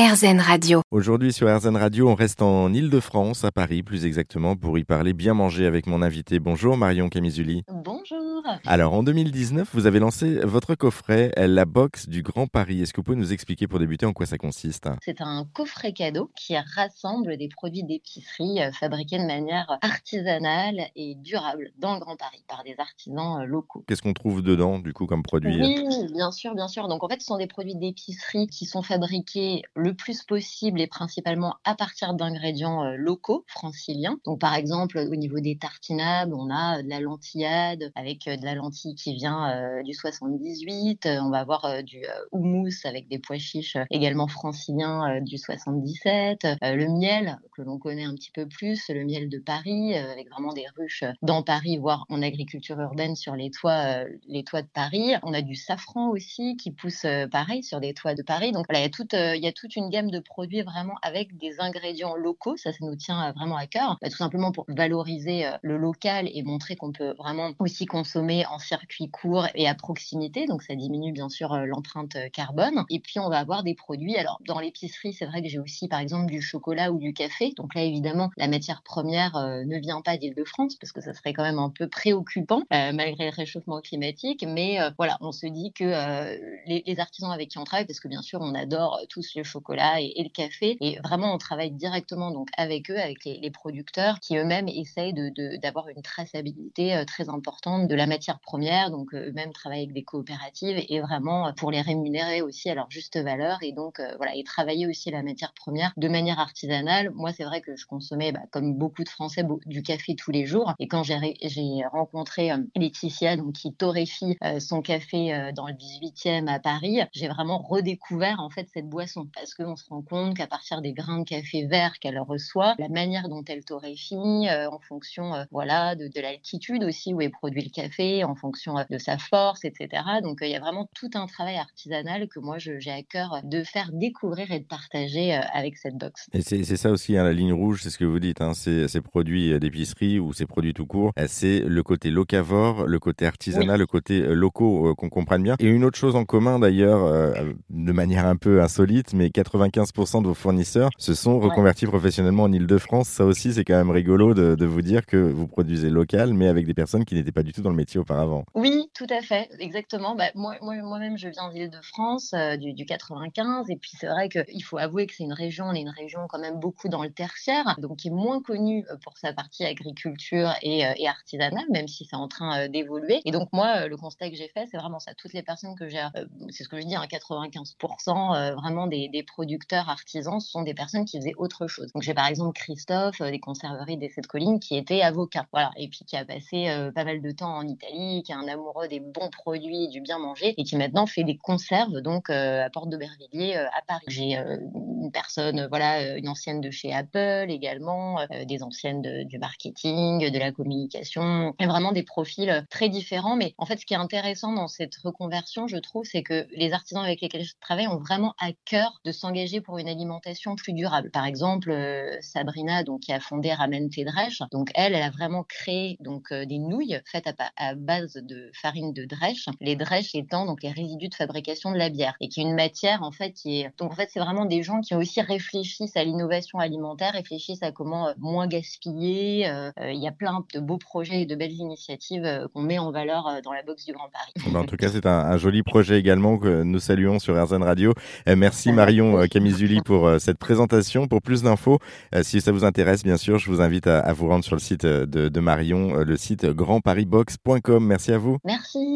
RZN Radio. Aujourd'hui sur RZN Radio, on reste en Ile-de-France, à Paris plus exactement, pour y parler bien manger avec mon invité. Bonjour Marion Camizuli. Alors en 2019, vous avez lancé votre coffret, la box du Grand Paris. Est-ce que vous pouvez nous expliquer pour débuter en quoi ça consiste? C'est un coffret cadeau qui rassemble des produits d'épicerie euh, fabriqués de manière artisanale et durable dans le Grand Paris par des artisans euh, locaux. Qu'est-ce qu'on trouve dedans du coup comme produit? Oui, bien sûr, bien sûr. Donc en fait, ce sont des produits d'épicerie qui sont fabriqués le plus possible et principalement à partir d'ingrédients euh, locaux, franciliens. Donc par exemple, au niveau des tartinables, on a de la lentillade avec de la lentille qui vient euh, du 78. Euh, on va avoir euh, du houmous avec des pois chiches également franciliens du 77. le miel que l'on connaît un petit peu plus, le miel de Paris avec vraiment des ruches dans Paris, voire en agriculture urbaine sur les toits, les toits de Paris. On a du safran aussi qui pousse pareil sur des toits de Paris. Donc voilà, il y a toute, il y a toute une gamme de produits vraiment avec des ingrédients locaux. Ça, ça nous tient vraiment à cœur. Bah, tout simplement pour valoriser le local et montrer qu'on peut vraiment aussi consommer en circuit court et à proximité, donc ça diminue bien sûr euh, l'empreinte euh, carbone. Et puis on va avoir des produits. Alors dans l'épicerie, c'est vrai que j'ai aussi par exemple du chocolat ou du café. Donc là évidemment, la matière première euh, ne vient pas d'Île-de-France parce que ça serait quand même un peu préoccupant malgré le réchauffement climatique. Mais voilà, on se dit que les, artisans avec qui on travaille, parce que bien sûr on adore tous le chocolat et, le café, et vraiment on travaille directement donc avec eux, avec les, producteurs qui eux-mêmes essayent d'avoir une traçabilité très importante de la matières premières, donc euh, eux-mêmes travaillent avec des coopératives et vraiment euh, pour les rémunérer aussi à leur juste valeur et donc euh, voilà et travailler aussi la matière première de manière artisanale. Moi, c'est vrai que je consommais bah, comme beaucoup de Français du café tous les jours et quand j'ai rencontré Laetitia donc qui torréfie son café dans le 18e à Paris, j'ai vraiment redécouvert en fait cette boisson parce qu'on se rend compte qu'à partir des grains de café vert qu'elle reçoit, la manière dont elle torréfie en fonction voilà de, de l'altitude aussi où est produit le café en fonction euh, de sa force, etc. Donc euh, il y a vraiment tout un travail artisanal que moi j'ai à cœur de faire découvrir et de partager euh, avec cette box. Et c'est ça aussi hein, la ligne rouge, c'est ce que vous dites, hein, ces, produits d'épicerie ou ces produits tout court, c'est le côté locavore, le côté artisanal, le côté locaux qu'on comprenne bien. Et une autre chose en commun d'ailleurs, de manière un peu insolite, mais 95% de vos fournisseurs se sont reconvertis professionnellement en Ile-de-France. Ça aussi, c'est quand même rigolo de, de vous dire que vous produisez local, mais avec des personnes qui n'étaient pas du tout dans le métier auparavant. Oui, tout à fait, exactement. Bah, moi, moi-même, je viens d'Île-de-France, euh, du, 95, et puis c'est vrai qu'il faut avouer que c'est une région, on est une région quand même beaucoup dans le tertiaire, donc qui est moins connue euh, pour sa partie agriculture et, euh, artisanale, même si c'est en train d'évoluer. Et donc moi, le constat que j'ai fait, c'est vraiment ça. Toutes les personnes que j'ai, c'est ce que je dis, 95% hein, vraiment des, producteurs artisans, ce sont des personnes qui faisaient autre chose. Donc j'ai par exemple Christophe des conserveries des Sept Collines qui était avocat, voilà, et puis qui a passé pas mal de temps en Italie qui est un amoureux des bons produits, du bien manger, et qui maintenant fait des conserves donc euh, à Porte d'Aubervilliers euh, à Paris. J'ai euh, une personne, voilà, une ancienne de chez Apple également, des anciennes du marketing, de la communication, et vraiment des profils très différents. Mais en fait, ce qui est intéressant dans cette reconversion, je trouve, c'est que les artisans avec lesquels je travaille ont vraiment à cœur de s'engager pour une alimentation plus durable. Par exemple, Sabrina, donc qui a fondé Ramen Tedresh, donc elle, elle a vraiment créé donc des nouilles faites à, à base de farine de drèche, les drèches étant donc les résidus de fabrication de la bière et qui est une matière en fait qui est donc en fait c'est vraiment des gens qui aussi réfléchissent à l'innovation alimentaire, réfléchissent à comment euh, moins gaspiller. Euh, euh, il y a plein de beaux projets et de belles initiatives qu'on met en valeur dans la box du Grand Paris. Eh ben, en tout cas, c'est un, joli projet également que nous saluons sur RZN Radio. merci Marion Camizuli pour cette présentation. Pour plus d'infos, si ça vous intéresse, bien sûr, je vous invite à, vous rendre sur le site de, de Marion, le site grandparisbox.com. Merci à vous. Merci écrit